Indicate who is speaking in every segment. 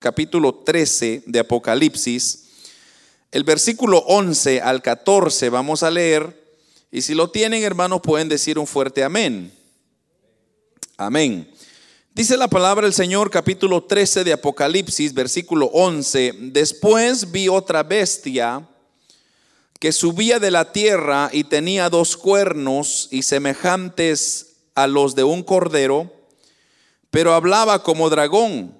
Speaker 1: capítulo 13 de Apocalipsis, el versículo 11 al 14 vamos a leer, y si lo tienen hermanos pueden decir un fuerte amén. Amén. Dice la palabra del Señor capítulo 13 de Apocalipsis, versículo 11, después vi otra bestia que subía de la tierra y tenía dos cuernos y semejantes a los de un cordero, pero hablaba como dragón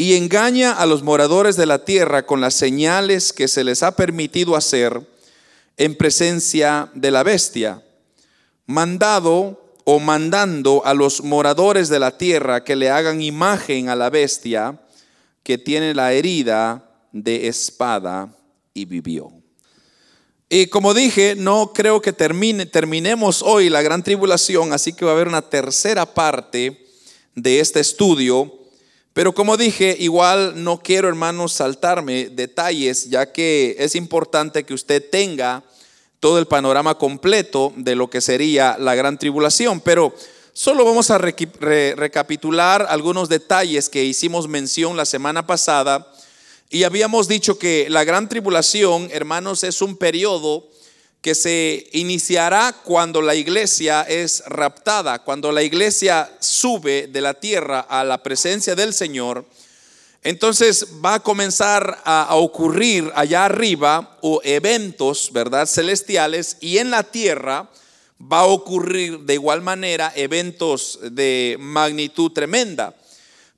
Speaker 1: y engaña a los moradores de la tierra con las señales que se les ha permitido hacer en presencia de la bestia, mandado o mandando a los moradores de la tierra que le hagan imagen a la bestia que tiene la herida de espada y vivió. Y como dije, no creo que termine, terminemos hoy la gran tribulación, así que va a haber una tercera parte de este estudio pero como dije, igual no quiero, hermanos, saltarme detalles, ya que es importante que usted tenga todo el panorama completo de lo que sería la gran tribulación. Pero solo vamos a recapitular algunos detalles que hicimos mención la semana pasada. Y habíamos dicho que la gran tribulación, hermanos, es un periodo que se iniciará cuando la iglesia es raptada, cuando la iglesia sube de la tierra a la presencia del Señor. Entonces va a comenzar a, ocurrir allá arriba o eventos, ¿verdad? Celestiales y en la tierra va a ocurrir de igual manera eventos de magnitud tremenda.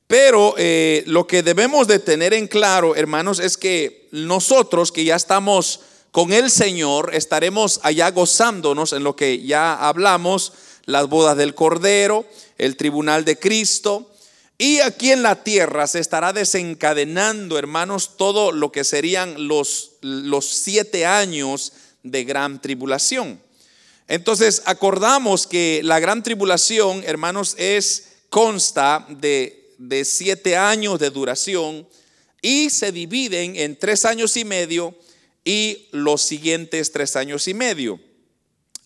Speaker 1: Pero eh, lo que debemos de tener en claro, hermanos, es que nosotros que ya estamos con el Señor estaremos allá gozándonos en lo que ya hablamos, las bodas del Cordero, el tribunal de Cristo. Y aquí en la tierra se estará desencadenando, hermanos, todo lo que serían los, los siete años de gran tribulación. Entonces, acordamos que la gran tribulación, hermanos, es, consta de, de siete años de duración y se dividen en tres años y medio y los siguientes tres años y medio.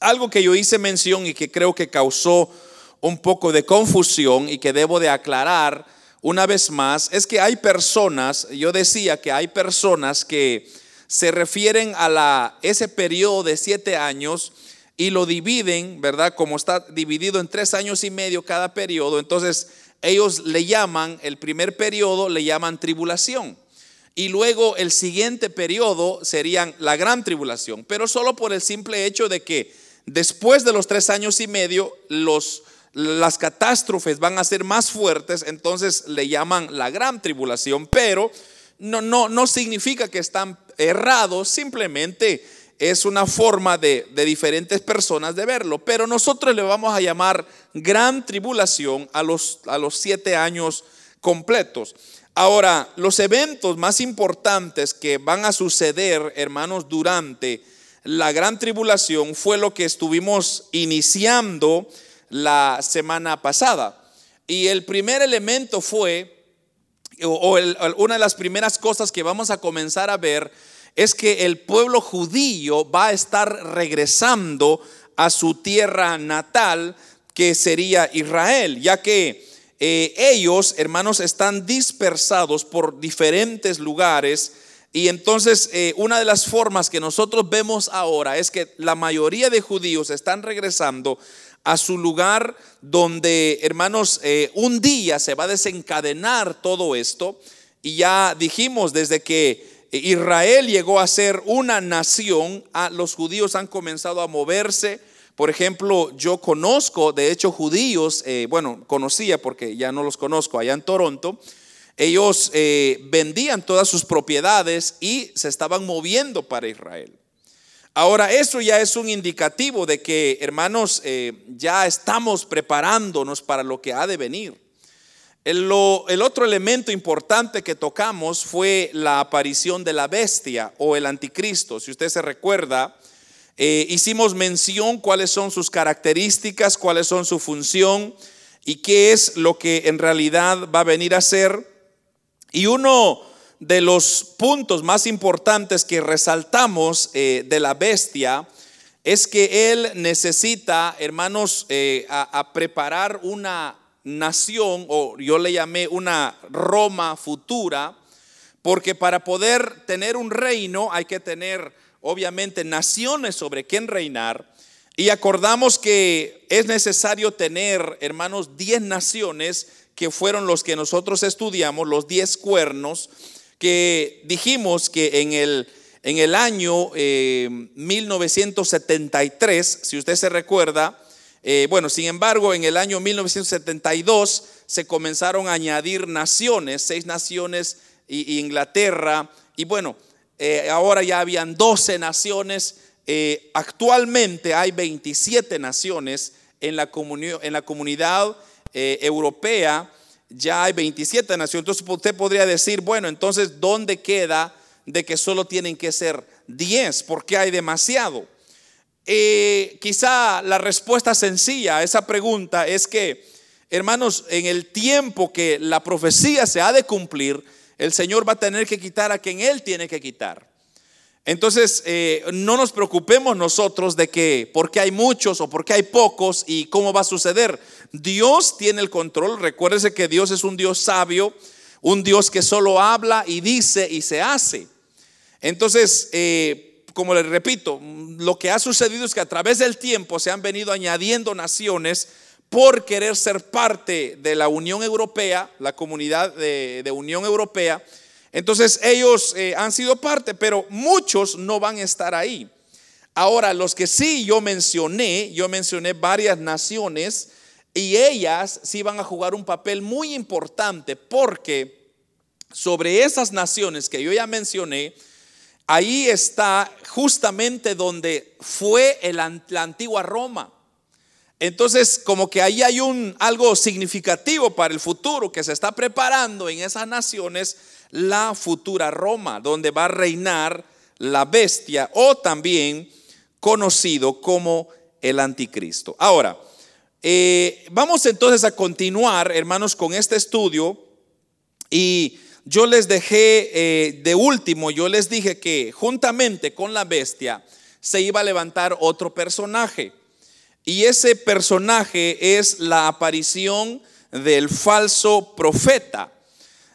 Speaker 1: Algo que yo hice mención y que creo que causó un poco de confusión y que debo de aclarar una vez más es que hay personas, yo decía que hay personas que se refieren a la, ese periodo de siete años y lo dividen, ¿verdad? Como está dividido en tres años y medio cada periodo, entonces ellos le llaman, el primer periodo le llaman tribulación. Y luego el siguiente periodo serían la gran tribulación, pero solo por el simple hecho de que después de los tres años y medio las catástrofes van a ser más fuertes, entonces le llaman la gran tribulación, pero no, no, no significa que están errados, simplemente es una forma de, de, diferentes personas de verlo, pero nosotros le vamos a llamar gran tribulación a los, a los siete años completos. Ahora, los eventos más importantes que van a suceder, hermanos, durante la gran tribulación fue lo que estuvimos iniciando la semana pasada. Y el primer elemento fue, o, una de las primeras cosas que vamos a comenzar a ver, es que el pueblo judío va a estar regresando a su tierra natal, que sería Israel, ya que eh, ellos, hermanos, están dispersados por diferentes lugares. Y entonces eh, una de las formas que nosotros vemos ahora es que la mayoría de judíos están regresando a su lugar donde, hermanos, eh, un día se va a desencadenar todo esto. Y ya dijimos desde que Israel llegó a ser una nación, los judíos han comenzado a moverse por ejemplo, yo conozco, de hecho, judíos, eh, bueno, conocía porque ya no los conozco, allá en Toronto, ellos eh, vendían todas sus propiedades y se estaban moviendo para Israel. Ahora, eso ya es un indicativo de que, hermanos, eh, ya estamos preparándonos para lo que ha de venir. El, otro elemento importante que tocamos fue la aparición de la bestia o el anticristo. Si usted se recuerda, eh, hicimos mención cuáles son sus características, cuáles son su función y qué es lo que en realidad va a venir a ser. Y uno de los puntos más importantes que resaltamos eh, de la bestia es que él necesita, hermanos, eh, a preparar una nación, o yo le llamé una Roma futura, porque para poder tener un reino hay que tener, obviamente, naciones sobre quien reinar. Y acordamos que es necesario tener, hermanos, 10 naciones que fueron los que nosotros estudiamos, los 10 cuernos, que dijimos que en el, en el año 1973, eh, si usted se recuerda, eh, bueno, sin embargo, en el año 1972 se comenzaron a añadir naciones, seis naciones y, Inglaterra, y bueno, eh, ahora ya habían 12 naciones, eh, actualmente hay 27 naciones en la, comunidad europea, ya hay 27 naciones. Entonces usted podría decir, bueno, entonces, ¿dónde queda de que solo tienen que ser 10? Porque hay demasiado. Eh, quizá la respuesta sencilla a esa pregunta es que, hermanos, en el tiempo que la profecía se ha de cumplir, el Señor va a tener que quitar a quien Él tiene que quitar. Entonces, eh, no nos preocupemos nosotros de que porque hay muchos o porque hay pocos y cómo va a suceder. Dios tiene el control. Recuérdese que Dios es un Dios sabio, un Dios que solo habla y dice y se hace. Entonces, eh, como les repito, lo que ha sucedido es que a través del tiempo se han venido añadiendo naciones por querer ser parte de la Unión Europea, la comunidad de, Unión Europea. Entonces ellos eh, han sido parte, pero muchos no van a estar ahí. Ahora, los que sí yo mencioné, yo mencioné varias naciones y ellas sí van a jugar un papel muy importante porque sobre esas naciones que yo ya mencioné, ahí está justamente donde fue la antigua Roma. Entonces, como que ahí hay un algo significativo para el futuro que se está preparando en esas naciones, la futura Roma, donde va a reinar la bestia o también conocido como el anticristo. Ahora, eh, vamos entonces a continuar, hermanos, con este estudio y yo les dejé eh, de último, yo les dije que juntamente con la bestia se iba a levantar otro personaje. Y ese personaje es la aparición del falso profeta.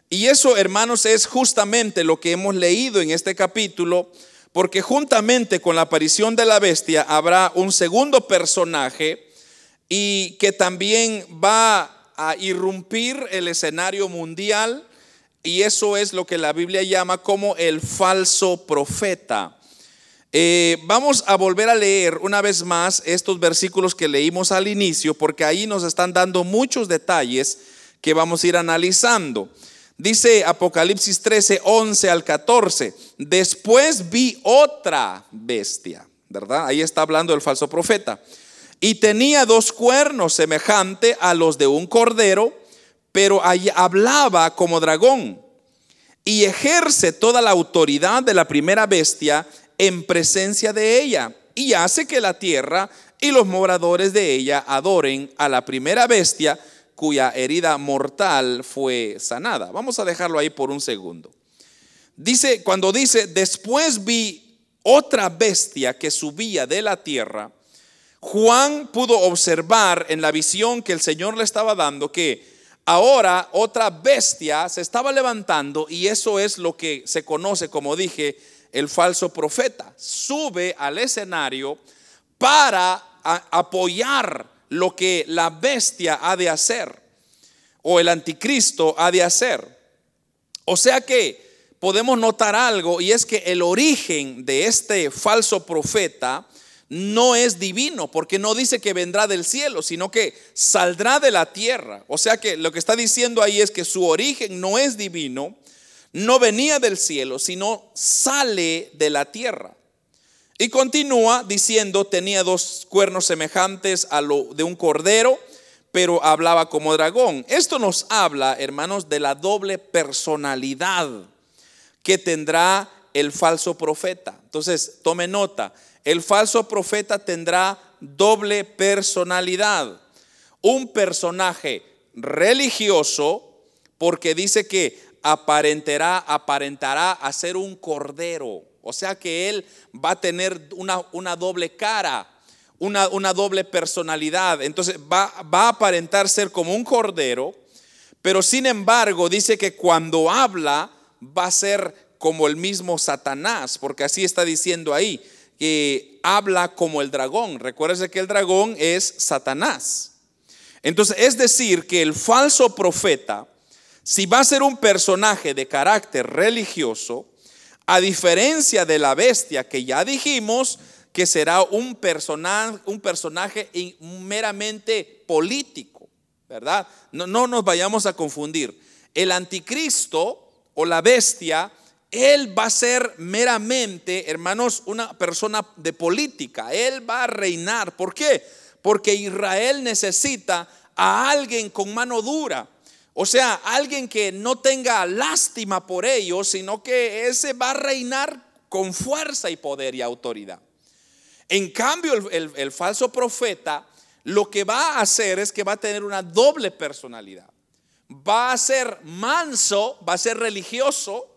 Speaker 1: Y eso, hermanos, es justamente lo que hemos leído en este capítulo, porque juntamente con la aparición de la bestia habrá un segundo personaje y que también va a irrumpir el escenario mundial y eso es lo que la Biblia llama como el falso profeta. Eh, vamos a volver a leer una vez más estos versículos que leímos al inicio, porque ahí nos están dando muchos detalles que vamos a ir analizando. Dice Apocalipsis 13, 11 al 14. Después vi otra bestia, ¿verdad? Ahí está hablando el falso profeta. Y tenía dos cuernos semejante a los de un cordero pero hablaba como dragón y ejerce toda la autoridad de la primera bestia en presencia de ella y hace que la tierra y los moradores de ella adoren a la primera bestia cuya herida mortal fue sanada. Vamos a dejarlo ahí por un segundo. Dice, cuando dice, después vi otra bestia que subía de la tierra, Juan pudo observar en la visión que el Señor le estaba dando que ahora otra bestia se estaba levantando y eso es lo que se conoce, como dije, el falso profeta. Sube al escenario para apoyar lo que la bestia ha de hacer o el anticristo ha de hacer. O sea que podemos notar algo y es que el origen de este falso profeta no es divino, porque no dice que vendrá del cielo, sino que saldrá de la tierra. O sea que lo que está diciendo ahí es que su origen no es divino, no venía del cielo, sino sale de la tierra. Y continúa diciendo, tenía dos cuernos semejantes a lo de un cordero, pero hablaba como dragón. Esto nos habla, hermanos, de la doble personalidad que tendrá el falso profeta. Entonces, tome nota, el falso profeta tendrá doble personalidad. Un personaje religioso, porque dice que aparentará, aparentará a ser un cordero. O sea que él va a tener una, una doble cara una, doble personalidad. Entonces va, va a aparentar ser como un cordero, pero sin embargo dice que cuando habla va a ser como el mismo Satanás, porque así está diciendo ahí, que habla como el dragón. Recuérdese que el dragón es Satanás. Entonces, es decir, que el falso profeta, si va a ser un personaje de carácter religioso, a diferencia de la bestia que ya dijimos, que será un personaje, un personaje meramente político, ¿verdad? No, no nos vayamos a confundir. El anticristo o la bestia, él va a ser meramente, hermanos, una persona de política. Él va a reinar. ¿Por qué? Porque Israel necesita a alguien con mano dura. O sea, alguien que no tenga lástima por ellos, sino que ese va a reinar con fuerza y poder y autoridad. En cambio, el, falso profeta lo que va a hacer es que va a tener una doble personalidad. Va a ser manso, va a ser religioso,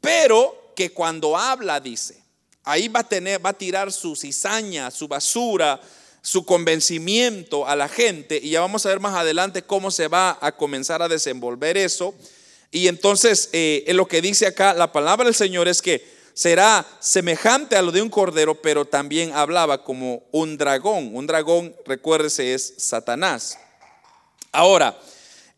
Speaker 1: pero que cuando habla dice, ahí va a tener, va a tirar su cizaña, su basura, su convencimiento a la gente y ya vamos a ver más adelante cómo se va a comenzar a desenvolver eso. Y entonces, eh, en lo que dice acá la palabra del Señor es que será semejante a lo de un cordero, pero también hablaba como un dragón. Un dragón, recuérdese, es Satanás. Ahora,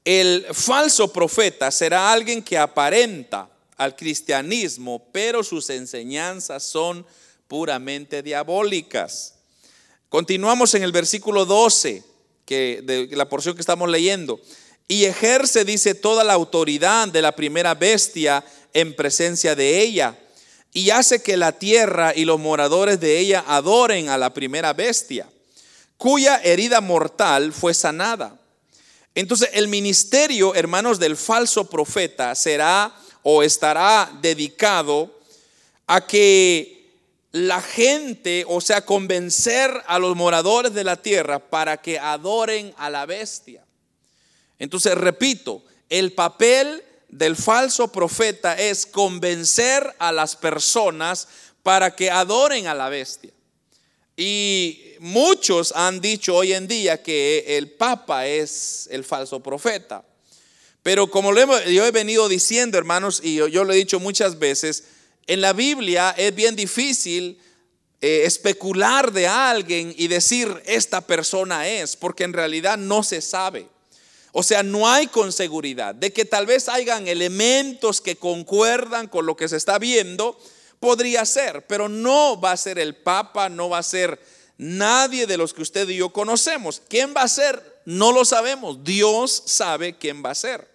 Speaker 1: el falso profeta será alguien que aparenta al cristianismo, pero sus enseñanzas son puramente diabólicas. Continuamos en el versículo 12, que de la porción que estamos leyendo. Y ejerce, dice, toda la autoridad de la primera bestia en presencia de ella y hace que la tierra y los moradores de ella adoren a la primera bestia, cuya herida mortal fue sanada. Entonces el ministerio, hermanos, del falso profeta será o estará dedicado a que la gente, o sea, convencer a los moradores de la tierra para que adoren a la bestia. Entonces, repito, el papel del falso profeta es convencer a las personas para que adoren a la bestia. Y muchos han dicho hoy en día que el Papa es el falso profeta. Pero como yo he venido diciendo, hermanos, y yo, lo he dicho muchas veces, en la Biblia es bien difícil eh, especular de alguien y decir esta persona es, porque en realidad no se sabe. O sea, no hay con seguridad de que tal vez hayan elementos que concuerdan con lo que se está viendo, podría ser, pero no va a ser el Papa, no va a ser nadie de los que usted y yo conocemos. ¿Quién va a ser? No lo sabemos. Dios sabe quién va a ser.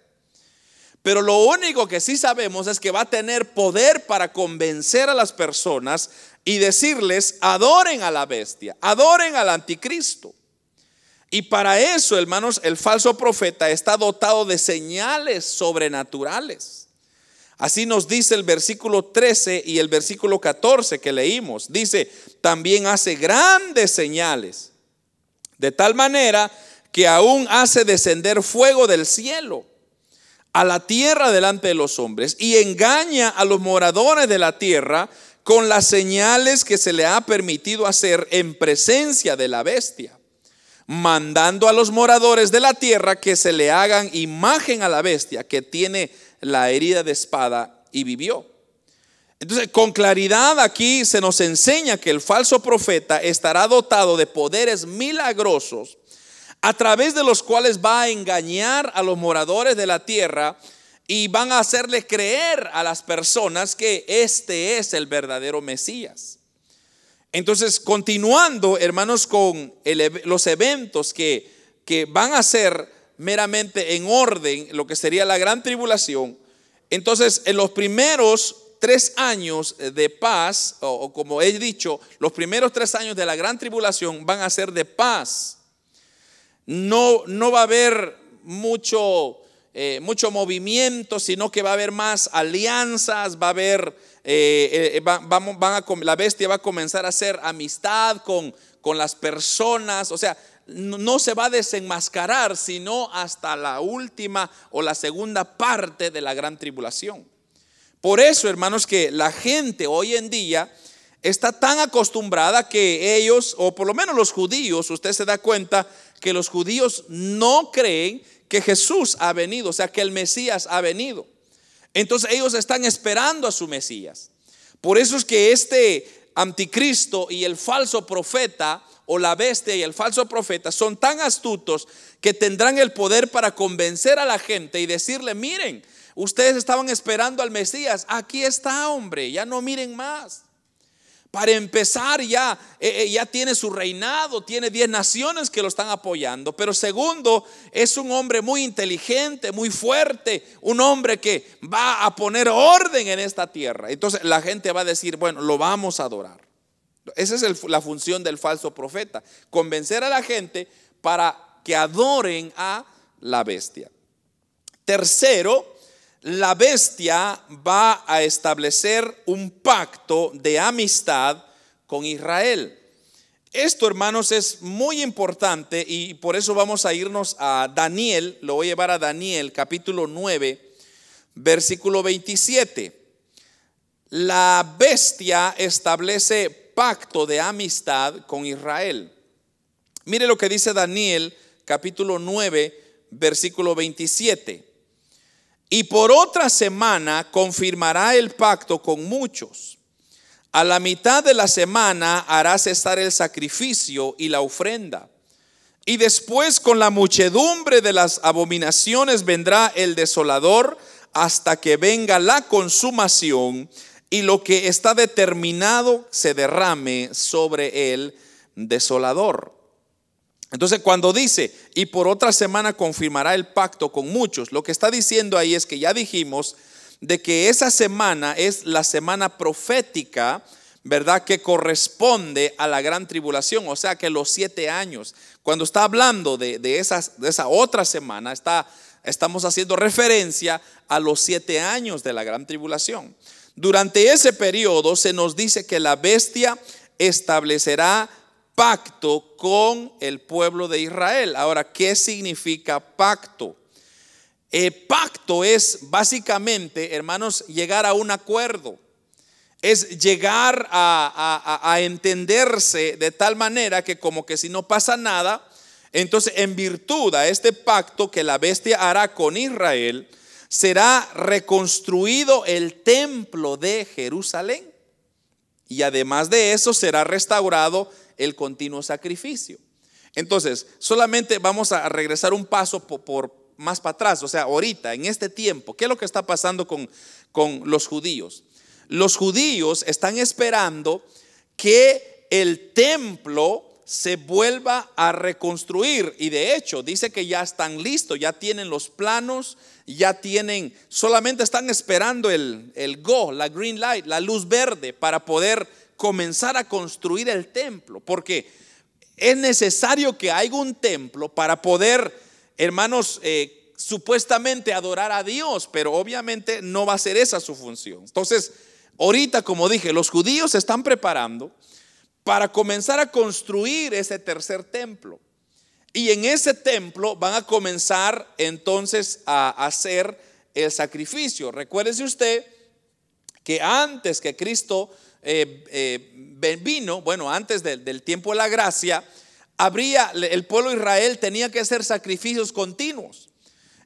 Speaker 1: Pero lo único que sí sabemos es que va a tener poder para convencer a las personas y decirles, adoren a la bestia, adoren al anticristo. Y para eso, hermanos, el falso profeta está dotado de señales sobrenaturales. Así nos dice el versículo 13 y el versículo 14 que leímos. Dice, también hace grandes señales, de tal manera que aún hace descender fuego del cielo a la tierra delante de los hombres y engaña a los moradores de la tierra con las señales que se le ha permitido hacer en presencia de la bestia mandando a los moradores de la tierra que se le hagan imagen a la bestia que tiene la herida de espada y vivió. Entonces, con claridad aquí se nos enseña que el falso profeta estará dotado de poderes milagrosos a través de los cuales va a engañar a los moradores de la tierra y van a hacerle creer a las personas que este es el verdadero Mesías. Entonces, continuando, hermanos, con los eventos que, que van a ser meramente en orden, lo que sería la gran tribulación, entonces en los primeros tres años de paz, o, como he dicho, los primeros tres años de la gran tribulación van a ser de paz. No, no va a haber mucho, eh, mucho movimiento, sino que va a haber más alianzas, va a haber, eh, vamos, van a, la bestia va a comenzar a hacer amistad con, con las personas, o sea, no se va a desenmascarar, sino hasta la última o la segunda parte de la gran tribulación. Por eso, hermanos, que la gente hoy en día está tan acostumbrada que ellos, o por lo menos los judíos, usted se da cuenta que los judíos no creen que Jesús ha venido, o sea, que el Mesías ha venido. Entonces ellos están esperando a su Mesías. Por eso es que este anticristo y el falso profeta o la bestia y el falso profeta son tan astutos que tendrán el poder para convencer a la gente y decirle, miren, ustedes estaban esperando al Mesías, aquí está hombre, ya no miren más. Para empezar, ya, eh, eh, ya tiene su reinado, tiene 10 naciones que lo están apoyando. Pero segundo, es un hombre muy inteligente, muy fuerte, un hombre que va a poner orden en esta tierra. Entonces la gente va a decir, bueno, lo vamos a adorar. Esa es la función del falso profeta, convencer a la gente para que adoren a la bestia. Tercero, la bestia va a establecer un pacto de amistad con Israel. Esto, hermanos, es muy importante y por eso vamos a irnos a Daniel, lo voy a llevar a Daniel capítulo 9, versículo 27. La bestia establece pacto de amistad con Israel. Mire lo que dice Daniel capítulo 9, versículo 27. Y por otra semana confirmará el pacto con muchos. A la mitad de la semana hará cesar el sacrificio y la ofrenda. Y después con la muchedumbre de las abominaciones vendrá el desolador hasta que venga la consumación y lo que está determinado se derrame sobre el desolador. Entonces, cuando dice, y por otra semana confirmará el pacto con muchos, lo que está diciendo ahí es que ya dijimos de que esa semana es la semana profética, ¿verdad? Que corresponde a la gran tribulación, o sea que los siete años. Cuando está hablando de, de, de esa otra semana, está, estamos haciendo referencia a los siete años de la gran tribulación. Durante ese periodo se nos dice que la bestia establecerá pacto con el pueblo de Israel. Ahora, ¿qué significa pacto? Eh, pacto es básicamente, hermanos, llegar a un acuerdo. Es llegar a, entenderse de tal manera que como que si no pasa nada, entonces en virtud a este pacto que la bestia hará con Israel, será reconstruido el templo de Jerusalén. Y además de eso será restaurado el continuo sacrificio. Entonces, solamente vamos a regresar un paso por, más para atrás, o sea, ahorita, en este tiempo, ¿qué es lo que está pasando con, con los judíos? Los judíos están esperando que el templo se vuelva a reconstruir. Y de hecho, dice que ya están listos, ya tienen los planos, ya tienen, solamente están esperando el, el go, la green light, la luz verde para poder comenzar a construir el templo, porque es necesario que haya un templo para poder, hermanos, eh, supuestamente adorar a Dios, pero obviamente no va a ser esa su función. Entonces, ahorita, como dije, los judíos se están preparando para comenzar a construir ese tercer templo. Y en ese templo van a comenzar entonces a hacer el sacrificio. Recuérdese usted que antes que Cristo eh, eh, vino, bueno, antes del tiempo de la gracia, habría, el pueblo de Israel tenía que hacer sacrificios continuos.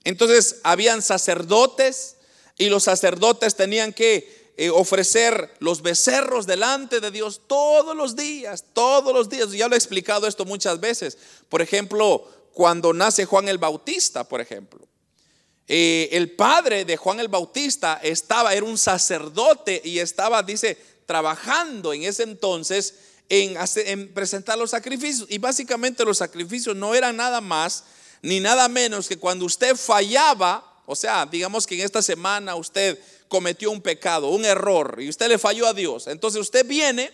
Speaker 1: Entonces, habían sacerdotes y los sacerdotes tenían que eh, ofrecer los becerros delante de Dios todos los días, todos los días. Ya lo he explicado esto muchas veces. Por ejemplo, cuando nace Juan el Bautista, por ejemplo. el padre de Juan el Bautista estaba, era un sacerdote y estaba, dice, trabajando en ese entonces en, en presentar los sacrificios. Y básicamente los sacrificios no eran nada más ni nada menos que cuando usted fallaba, o sea, digamos que en esta semana usted cometió un pecado, un error, y usted le falló a Dios. Entonces usted viene,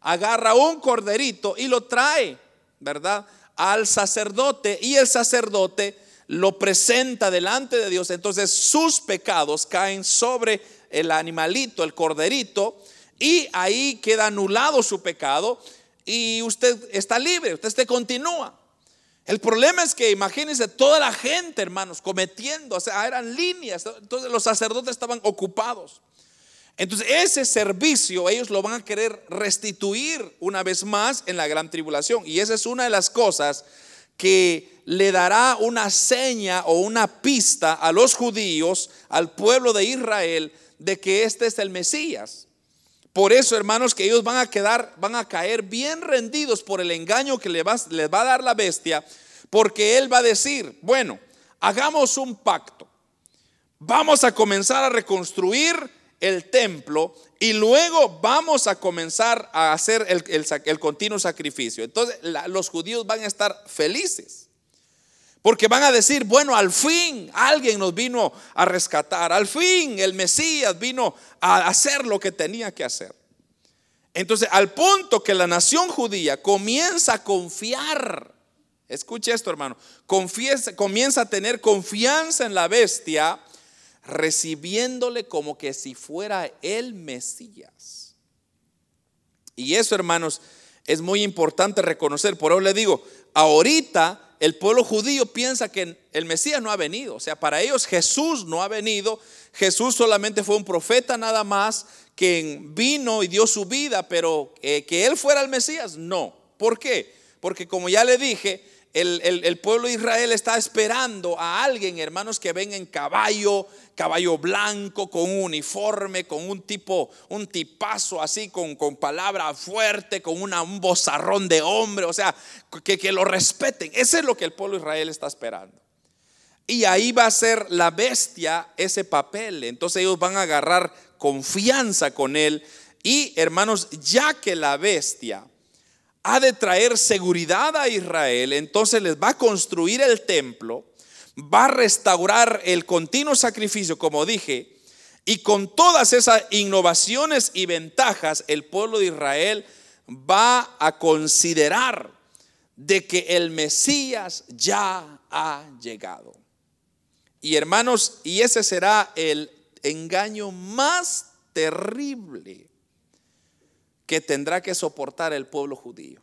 Speaker 1: agarra un corderito y lo trae, ¿verdad? al sacerdote y el sacerdote lo presenta delante de Dios. Entonces sus pecados caen sobre el animalito, el corderito, y ahí queda anulado su pecado y usted está libre, usted continúa. El problema es que imagínense toda la gente, hermanos, cometiendo, o sea, eran líneas, entonces los sacerdotes estaban ocupados. Entonces ese servicio ellos lo van a querer restituir una vez más en la gran tribulación. Y esa es una de las cosas que le dará una seña o una pista a los judíos, al pueblo de Israel, de que este es el Mesías. Por eso, hermanos, que ellos van a quedar, van a caer bien rendidos por el engaño que les va, les va a dar la bestia, porque él va a decir, bueno, hagamos un pacto. Vamos a comenzar a reconstruir el templo y luego vamos a comenzar a hacer el, continuo sacrificio. Entonces los judíos van a estar felices. Porque van a decir, bueno, al fin alguien nos vino a rescatar, al fin el Mesías vino a hacer lo que tenía que hacer. Entonces, al punto que la nación judía comienza a confiar, escuche esto hermano, comienza a tener confianza en la bestia, recibiéndole como que si fuera el Mesías. Y eso, hermanos, es muy importante reconocer. Por eso le digo, ahorita el pueblo judío piensa que el Mesías no ha venido. O sea, para ellos Jesús no ha venido. Jesús solamente fue un profeta nada más, quien vino y dio su vida, pero eh, que él fuera el Mesías, no. ¿Por qué? Porque como ya le dije, el, pueblo de Israel está esperando a alguien, hermanos, que venga en caballo, caballo blanco, con un uniforme, con un tipo, un tipazo así, con, con palabra fuerte, con un bozarrón de hombre, o sea, que, que lo respeten. Ese es lo que el pueblo de Israel está esperando. Y ahí va a ser la bestia ese papel. Entonces ellos van a agarrar confianza con él. Y hermanos, ya que la bestia ha de traer seguridad a Israel, entonces les va a construir el templo, va a restaurar el continuo sacrificio, como dije, y con todas esas innovaciones y ventajas, el pueblo de Israel va a considerar de que el Mesías ya ha llegado. Y hermanos, y ese será el engaño más terrible que tendrá que soportar el pueblo judío.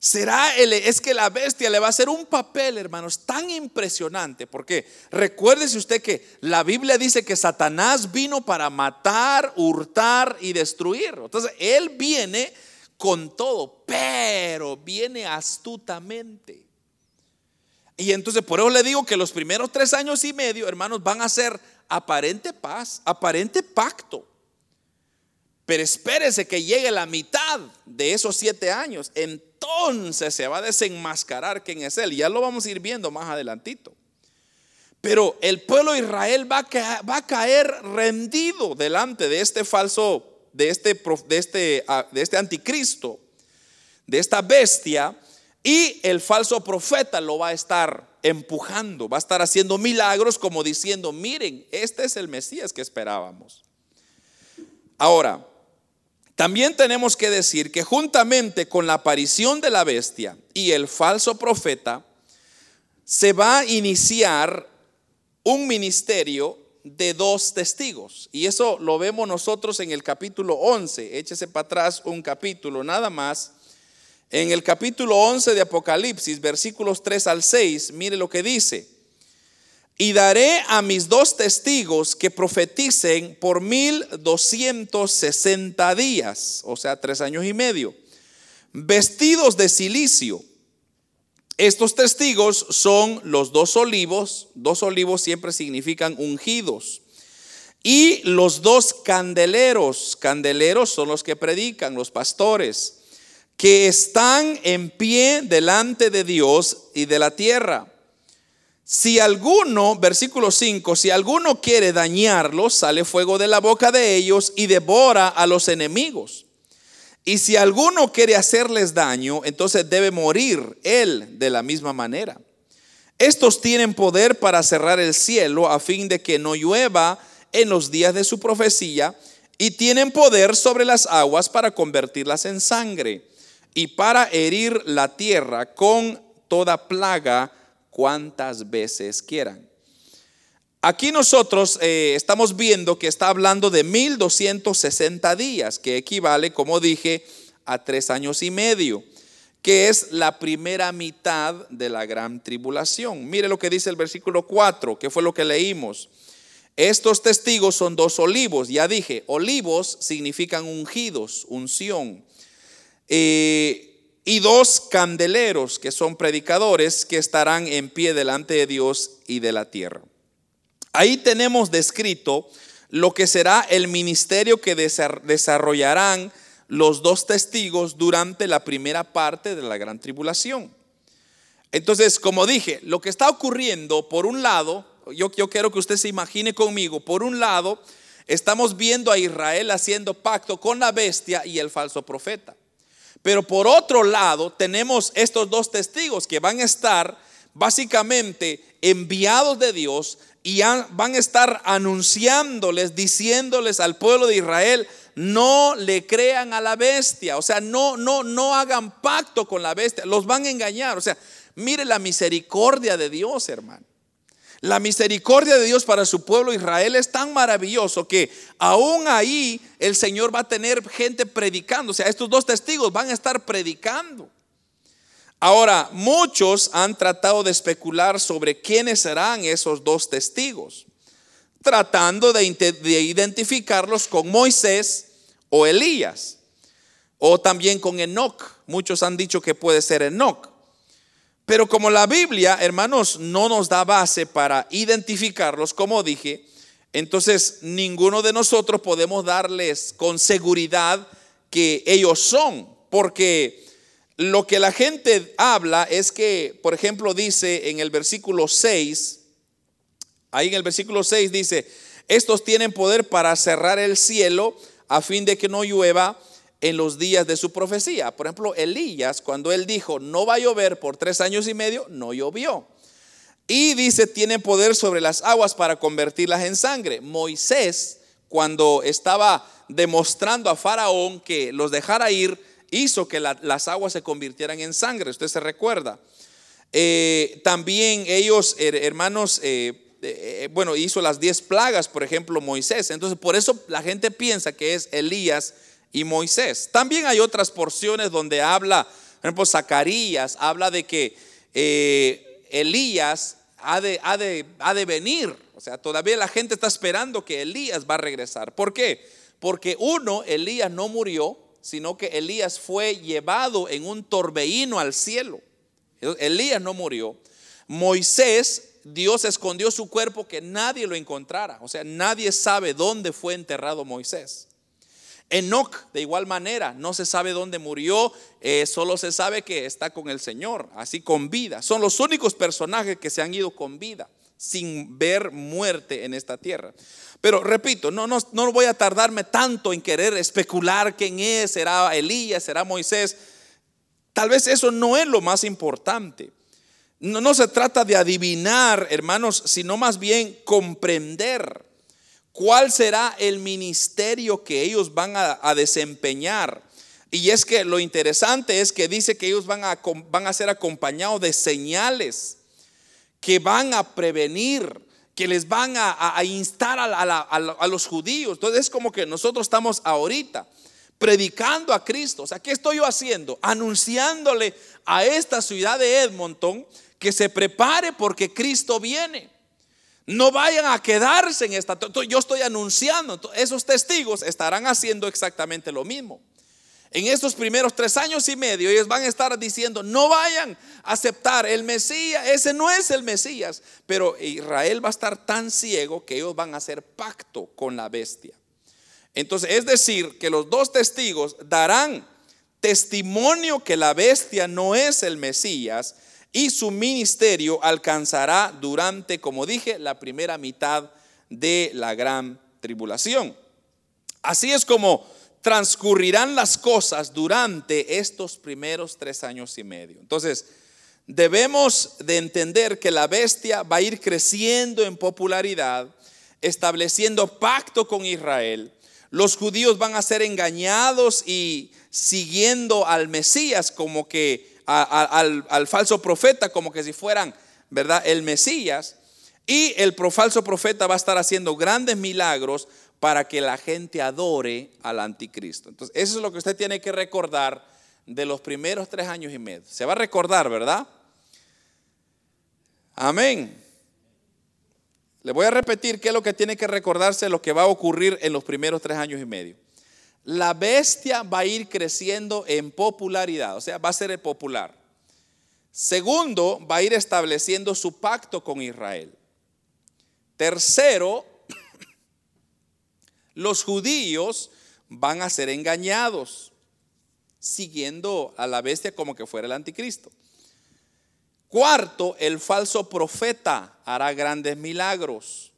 Speaker 1: Será el, es que la bestia le va a hacer un papel, hermanos, tan impresionante, porque recuérdese usted que la Biblia dice que Satanás vino para matar, hurtar y destruir. Entonces, él viene con todo, pero viene astutamente. Y entonces por eso le digo que los primeros tres años y medio, hermanos, van a ser aparente paz, aparente pacto. Pero espérese que llegue la mitad de esos siete años. Entonces se va a desenmascarar quién es él. Ya lo vamos a ir viendo más adelantito. Pero el pueblo de Israel va a, caer, va a caer rendido delante de este falso, de este, de, este, ah, de este anticristo, de esta bestia. Y el falso profeta lo va a estar empujando, va a estar haciendo milagros como diciendo, miren, este es el Mesías que esperábamos. Ahora, también tenemos que decir que juntamente con la aparición de la bestia y el falso profeta, se va a iniciar un ministerio de dos testigos. Y eso lo vemos nosotros en el capítulo 11. Échese para atrás un capítulo nada más. En el capítulo 11 de Apocalipsis, versículos 3 al 6, mire lo que dice y daré a mis dos testigos que profeticen por mil doscientos sesenta días, o sea, tres años y medio, vestidos de silicio. Estos testigos son los dos olivos, dos olivos siempre significan ungidos, y los dos candeleros, candeleros son los que predican, los pastores, que están en pie delante de Dios y de la tierra. Si alguno, versículo 5, si alguno quiere dañarlos, sale fuego de la boca de ellos y devora a los enemigos. Y si alguno quiere hacerles daño, entonces debe morir él de la misma manera. Estos tienen poder para cerrar el cielo a fin de que no llueva en los días de su profecía y tienen poder sobre las aguas para convertirlas en sangre y para herir la tierra con toda plaga cuantas veces quieran. Aquí nosotros eh, estamos viendo que está hablando de 1260 días, que equivale, como dije, a tres años y medio, que es la primera mitad de la gran tribulación. Mire lo que dice el versículo 4, que fue lo que leímos. Estos testigos son dos olivos, ya dije, olivos significan ungidos, unción. Eh, y dos candeleros, que son predicadores, que estarán en pie delante de Dios y de la tierra. Ahí tenemos descrito lo que será el ministerio que desarrollarán los dos testigos durante la primera parte de la gran tribulación. Entonces, como dije, lo que está ocurriendo, por un lado, yo, yo quiero que usted se imagine conmigo, por un lado, estamos viendo a Israel haciendo pacto con la bestia y el falso profeta. Pero por otro lado, tenemos estos dos testigos que van a estar básicamente enviados de Dios y van a estar anunciándoles, diciéndoles al pueblo de Israel, no le crean a la bestia, o sea, no no no hagan pacto con la bestia, los van a engañar, o sea, mire la misericordia de Dios, hermano. La misericordia de Dios para su pueblo Israel es tan maravilloso que aún ahí el Señor va a tener gente predicando. O sea, estos dos testigos van a estar predicando. Ahora, muchos han tratado de especular sobre quiénes serán esos dos testigos, tratando de, identificarlos con Moisés o Elías, o también con Enoch. Muchos han dicho que puede ser Enoch. Pero como la Biblia, hermanos, no nos da base para identificarlos, como dije, entonces ninguno de nosotros podemos darles con seguridad que ellos son, porque lo que la gente habla es que, por ejemplo, dice en el versículo 6, ahí en el versículo 6 dice, estos tienen poder para cerrar el cielo a fin de que no llueva en los días de su profecía. Por ejemplo, Elías, cuando él dijo, no va a llover por tres años y medio, no llovió. Y dice, tiene poder sobre las aguas para convertirlas en sangre. Moisés, cuando estaba demostrando a Faraón que los dejara ir, hizo que las aguas se convirtieran en sangre. Usted se recuerda. Eh, también ellos, hermanos, eh, eh, bueno, hizo las diez plagas, por ejemplo, Moisés. Entonces, por eso la gente piensa que es Elías y Moisés. También hay otras porciones donde habla, por ejemplo, Zacarías habla de que eh, Elías ha de, ha, de, ha de venir. O sea, todavía la gente está esperando que Elías va a regresar. ¿Por qué? Porque uno, Elías no murió, sino que Elías fue llevado en un torbellino al cielo. Elías no murió. Moisés, Dios escondió su cuerpo que nadie lo encontrara. O sea, nadie sabe dónde fue enterrado Moisés. Enoch, de igual manera, no se sabe dónde murió, eh, solo se sabe que está con el Señor, así con vida. Son los únicos personajes que se han ido con vida, sin ver muerte en esta tierra. Pero repito, no, no, no voy a tardarme tanto en querer especular quién es, será Elías, será Moisés. Tal vez eso no es lo más importante. No, no se trata de adivinar, hermanos, sino más bien comprender cuál será el ministerio que ellos van a, desempeñar. Y es que lo interesante es que dice que ellos van a, van a ser acompañados de señales que van a prevenir, que les van a, instar a, los judíos. Entonces es como que nosotros estamos ahorita predicando a Cristo. O sea, ¿qué estoy yo haciendo? Anunciándole a esta ciudad de Edmonton que se prepare porque Cristo viene. No vayan a quedarse en esta. Yo estoy anunciando. Esos testigos estarán haciendo exactamente lo mismo. En estos primeros tres años y medio, ellos van a estar diciendo: No vayan a aceptar el Mesías. Ese no es el Mesías. Pero Israel va a estar tan ciego que ellos van a hacer pacto con la bestia. Entonces, es decir, que los dos testigos darán testimonio que la bestia no es el Mesías y su ministerio alcanzará durante, como dije, la primera mitad de la gran tribulación. Así es como transcurrirán las cosas durante estos primeros tres años y medio. Entonces, debemos de entender que la bestia va a ir creciendo en popularidad, estableciendo pacto con Israel. Los judíos van a ser engañados y siguiendo al Mesías como que al, al, falso profeta como que si fueran, ¿verdad? El Mesías. Y el falso profeta va a estar haciendo grandes milagros para que la gente adore al anticristo. Entonces, eso es lo que usted tiene que recordar de los primeros tres años y medio. Se va a recordar, ¿verdad? Amén. Le voy a repetir qué es lo que tiene que recordarse, lo que va a ocurrir en los primeros tres años y medio. La bestia va a ir creciendo en popularidad, o sea, va a ser popular. Segundo, va a ir estableciendo su pacto con Israel. Tercero, los judíos van a ser engañados, siguiendo a la bestia como que fuera el anticristo. Cuarto, el falso profeta hará grandes milagros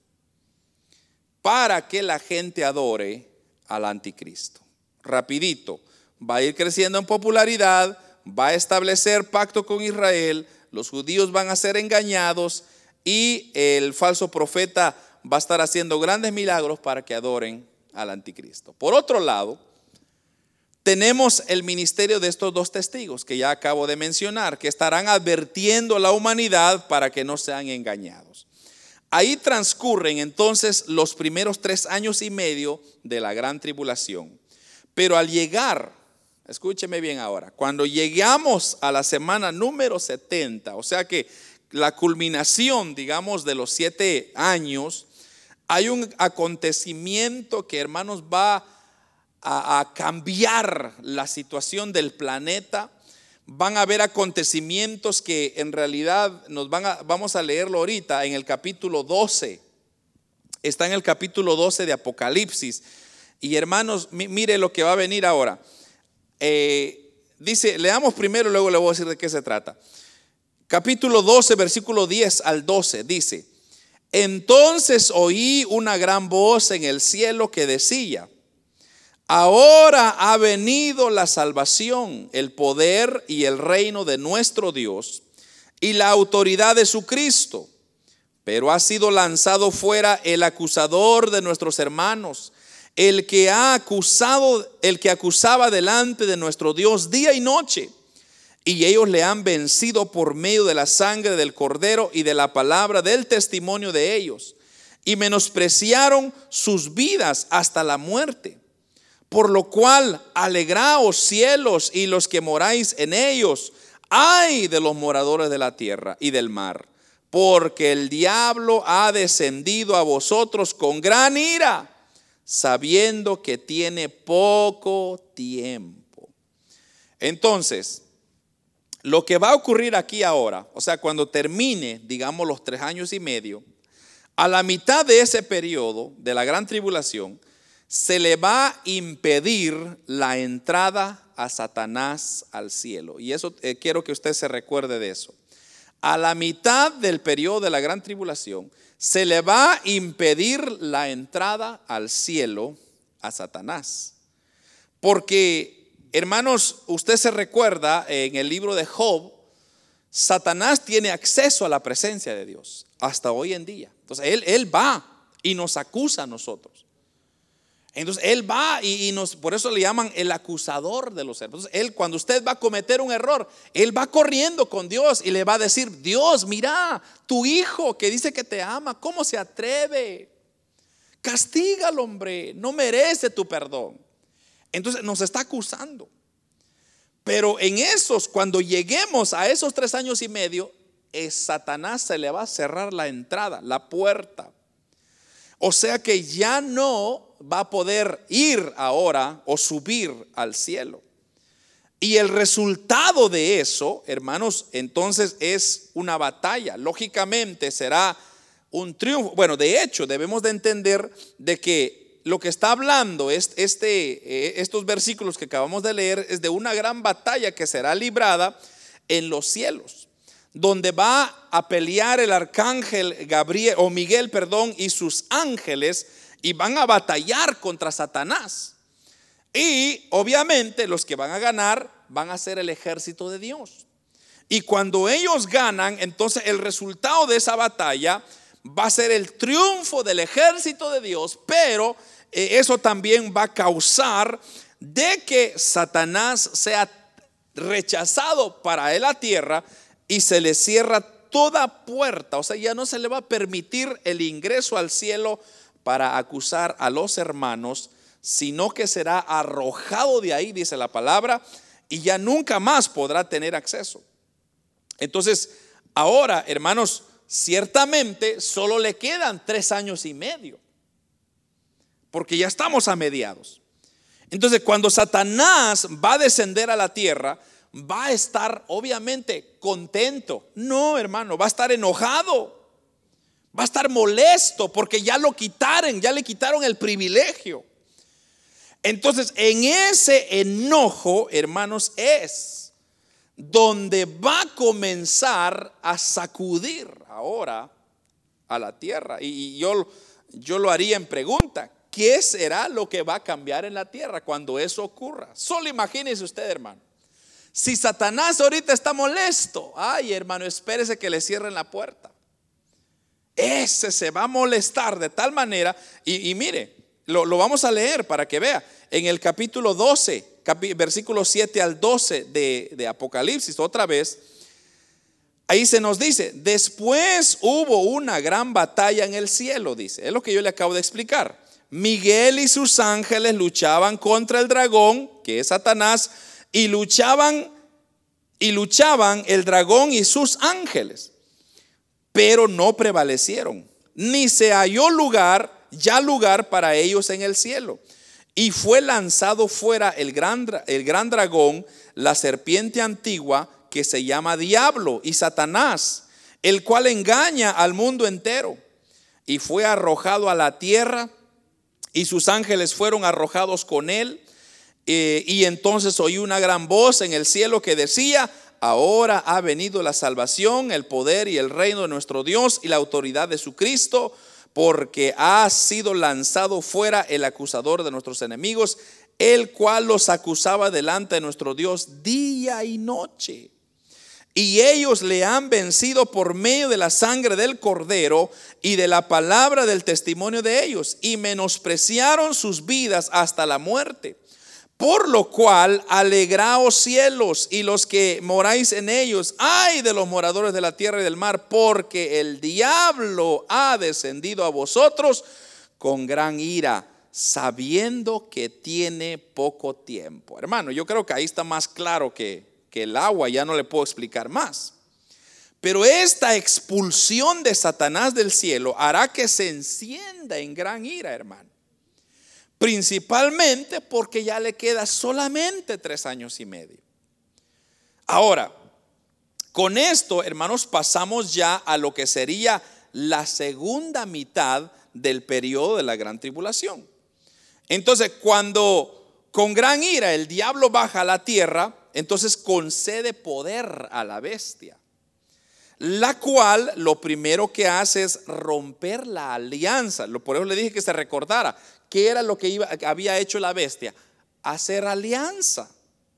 Speaker 1: para que la gente adore al anticristo. Rapidito, va a ir creciendo en popularidad, va a establecer pacto con Israel, los judíos van a ser engañados y el falso profeta va a estar haciendo grandes milagros para que adoren al anticristo. Por otro lado, tenemos el ministerio de estos dos testigos que ya acabo de mencionar, que estarán advirtiendo a la humanidad para que no sean engañados. Ahí transcurren entonces los primeros tres años y medio de la gran tribulación. Pero al llegar, escúcheme bien ahora, cuando llegamos a la semana número 70, o sea que la culminación, digamos, de los siete años, hay un acontecimiento que, hermanos, va a, cambiar la situación del planeta. Van a haber acontecimientos que en realidad nos van a, vamos a leerlo ahorita en el capítulo 12. Está en el capítulo 12 de Apocalipsis. Y hermanos, mire lo que va a venir ahora. Eh, dice, leamos primero, luego le voy a decir de qué se trata. Capítulo 12, versículo 10 al 12, dice, entonces oí una gran voz en el cielo que decía, Ahora ha venido la salvación, el poder y el reino de nuestro Dios y la autoridad de su Cristo. Pero ha sido lanzado fuera el acusador de nuestros hermanos, el que ha acusado, el que acusaba delante de nuestro Dios día y noche. Y ellos le han vencido por medio de la sangre del cordero y de la palabra del testimonio de ellos. Y menospreciaron sus vidas hasta la muerte. Por lo cual, alegraos cielos y los que moráis en ellos. Ay de los moradores de la tierra y del mar, porque el diablo ha descendido a vosotros con gran ira, sabiendo que tiene poco tiempo. Entonces, lo que va a ocurrir aquí ahora, o sea, cuando termine, digamos, los tres años y medio, a la mitad de ese periodo de la gran tribulación, se le va a impedir la entrada a Satanás al cielo. Y eso eh, quiero que usted se recuerde de eso. A la mitad del periodo de la gran tribulación, se le va a impedir la entrada al cielo a Satanás. Porque, hermanos, usted se recuerda en el libro de Job, Satanás tiene acceso a la presencia de Dios hasta hoy en día. Entonces, él, él va y nos acusa a nosotros. Entonces él va y, nos, por eso le llaman el acusador de los errores. Él, cuando usted va a cometer un error, él va corriendo con Dios y le va a decir: Dios, mira, tu hijo que dice que te ama, ¿cómo se atreve? Castígalo, hombre, no merece tu perdón. Entonces nos está acusando. Pero en esos, cuando lleguemos a esos tres años y medio, Satanás se le va a cerrar la entrada, la puerta. O sea que ya no va a poder ir ahora o subir al cielo. Y el resultado de eso, hermanos, entonces es una batalla. Lógicamente será un triunfo. Bueno, de hecho, debemos de entender de que lo que está hablando es este, eh, estos versículos que acabamos de leer es de una gran batalla que será librada en los cielos, donde va a pelear el arcángel Gabriel o Miguel, perdón, y sus ángeles y van a batallar contra Satanás. Y obviamente los que van a ganar van a ser el ejército de Dios. Y cuando ellos ganan, entonces el resultado de esa batalla va a ser el triunfo del ejército de Dios, pero eh, eso también va a causar de que Satanás sea rechazado para la tierra y se le cierra toda puerta, o sea, ya no se le va a permitir el ingreso al cielo para acusar a los hermanos, sino que será arrojado de ahí, dice la palabra, y ya nunca más podrá tener acceso. Entonces, ahora, hermanos, ciertamente solo le quedan tres años y medio, porque ya estamos a mediados. Entonces, cuando Satanás va a descender a la tierra, va a estar obviamente contento. No, hermano, va a estar enojado. Va a estar molesto porque ya lo quitaron, ya le quitaron el privilegio. Entonces, en ese enojo, hermanos, es donde va a comenzar a sacudir ahora a la tierra. Y yo, yo lo haría en pregunta. ¿Qué será lo que va a cambiar en la tierra cuando eso ocurra? Solo imagínese usted, hermano. Si Satanás ahorita está molesto, ay hermano, espérese que le cierren la puerta. Ese se va a molestar de tal manera, y, mire, lo, vamos a leer para que vea, en el capítulo 12, versículo 7 al 12 de, de Apocalipsis, otra vez, ahí se nos dice, después hubo una gran batalla en el cielo, dice, es lo que yo le acabo de explicar. Miguel y sus ángeles luchaban contra el dragón, que es Satanás, y luchaban y luchaban el dragón y sus ángeles, pero no prevalecieron, ni se halló lugar, ya lugar para ellos en el cielo. Y fue lanzado fuera el gran, el gran dragón, la serpiente antigua, que se llama Diablo y Satanás, el cual engaña al mundo entero. Y fue arrojado a la tierra, y sus ángeles fueron arrojados con él. Eh, y entonces oí una gran voz en el cielo que decía, ahora ha venido la salvación, el poder y el reino de nuestro Dios y la autoridad de su Cristo, porque ha sido lanzado fuera el acusador de nuestros enemigos, el cual los acusaba delante de nuestro Dios día y noche. Y ellos le han vencido por medio de la sangre del cordero y de la palabra del testimonio de ellos, y menospreciaron sus vidas hasta la muerte. Por lo cual, alegraos cielos y los que moráis en ellos, ay de los moradores de la tierra y del mar, porque el diablo ha descendido a vosotros con gran ira, sabiendo que tiene poco tiempo. Hermano, yo creo que ahí está más claro que, que el agua, ya no le puedo explicar más. Pero esta expulsión de Satanás del cielo hará que se encienda en gran ira, hermano. Principalmente porque ya le queda solamente tres años y medio. Ahora, con esto, hermanos, pasamos ya a lo que sería la segunda mitad del periodo de la gran tribulación. Entonces, cuando con gran ira el diablo baja a la tierra, entonces concede poder a la bestia, la cual lo primero que hace es romper la alianza. Por eso le dije que se recordara ¿qué era lo que había hecho la bestia? Hacer alianza,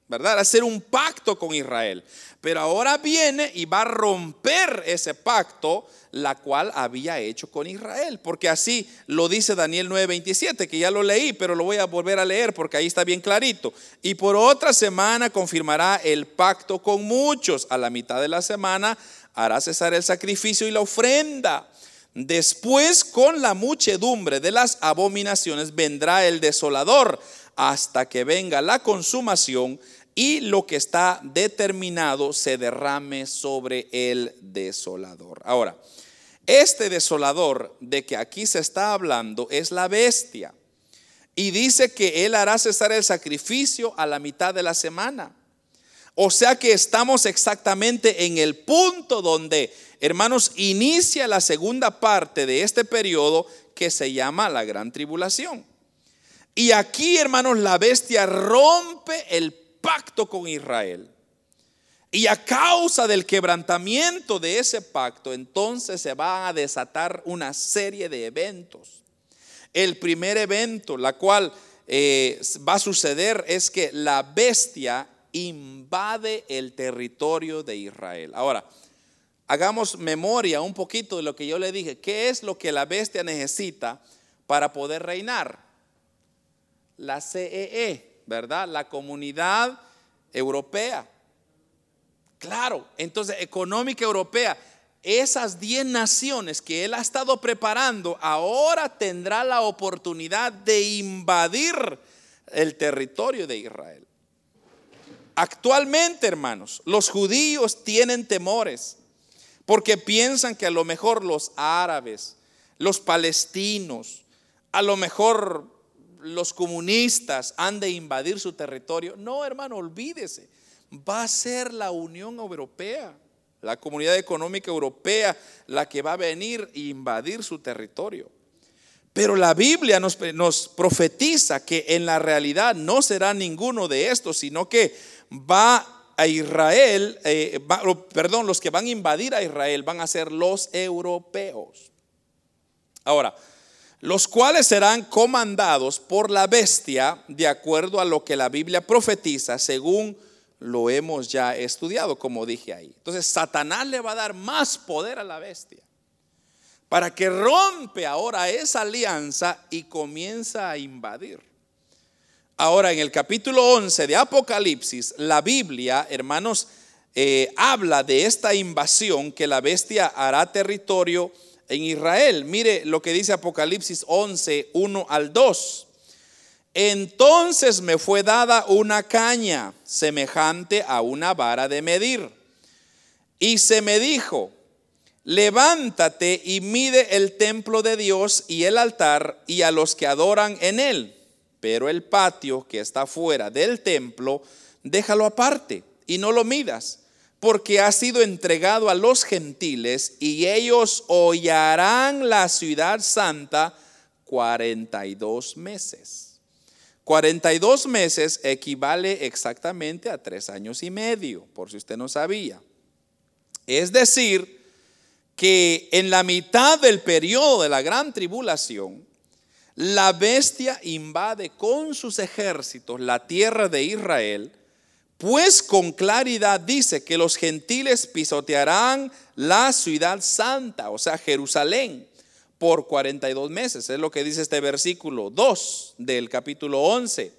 Speaker 1: ¿verdad? Hacer un pacto con Israel. Pero ahora viene y va a romper ese pacto, la cual había hecho con Israel. Porque así lo dice Daniel 9:27, que ya lo leí, pero lo voy a volver a leer porque ahí está bien clarito. Y por otra semana confirmará el pacto con muchos. A la mitad de la semana hará cesar el sacrificio y la ofrenda Después con la muchedumbre de las abominaciones vendrá el desolador hasta que venga la consumación y lo que está determinado se derrame sobre el desolador. Ahora, este desolador de que aquí se está hablando es la bestia. Y dice que él hará cesar el sacrificio a la mitad de la semana. O sea que estamos exactamente en el punto donde hermanos, inicia la segunda parte de este periodo que se llama la gran tribulación. Y aquí, hermanos, la bestia rompe el pacto con Israel. Y a causa del quebrantamiento de ese pacto, entonces se va a desatar una serie de eventos. El primer evento, la cual eh, va a suceder, es que la bestia invade el territorio de Israel. Ahora, hagamos memoria un poquito de lo que yo le dije. ¿Qué es lo que la bestia necesita para poder reinar? La CEE, e, ¿verdad? La comunidad europea. Claro, entonces económica europea. Esas 10 naciones que él ha estado preparando ahora tendrá la oportunidad de invadir el territorio de Israel. Actualmente, hermanos, los judíos tienen temores porque piensan que a lo mejor los árabes, los palestinos, a lo mejor los comunistas han de invadir su territorio. No, hermano, olvídese. Va a ser la Unión Europea, la Comunidad Económica Europea, la que va a venir e invadir su territorio. Pero la Biblia nos, nos, profetiza que en la realidad no será ninguno de estos, sino que va a Israel, eh, perdón, los que van a invadir a Israel van a ser los europeos. Ahora, los cuales serán comandados por la bestia de acuerdo a lo que la Biblia profetiza, según lo hemos ya estudiado, como dije ahí. Entonces, Satanás le va a dar más poder a la bestia para que rompe ahora esa alianza y comienza a invadir. Ahora, en el capítulo 11 de Apocalipsis, la Biblia, hermanos, eh, habla de esta invasión que la bestia hará territorio en Israel. Mire lo que dice Apocalipsis 11, 1 al 2. Entonces me fue dada una caña semejante a una vara de medir. Y se me dijo, levántate y mide el templo de Dios y el altar y a los que adoran en él. Pero el patio que está fuera del templo, déjalo aparte y no lo midas porque ha sido entregado a los gentiles y ellos hollarán la ciudad santa 42 meses. 42 meses equivale exactamente a tres años y medio, por si usted no sabía. Es decir, que en la mitad del periodo de la gran tribulación, la bestia invade con sus ejércitos la tierra de Israel pues con claridad dice que los gentiles pisotearán la ciudad santa, o sea, Jerusalén, por 42 meses. Es lo que dice este versículo 2 del capítulo 11,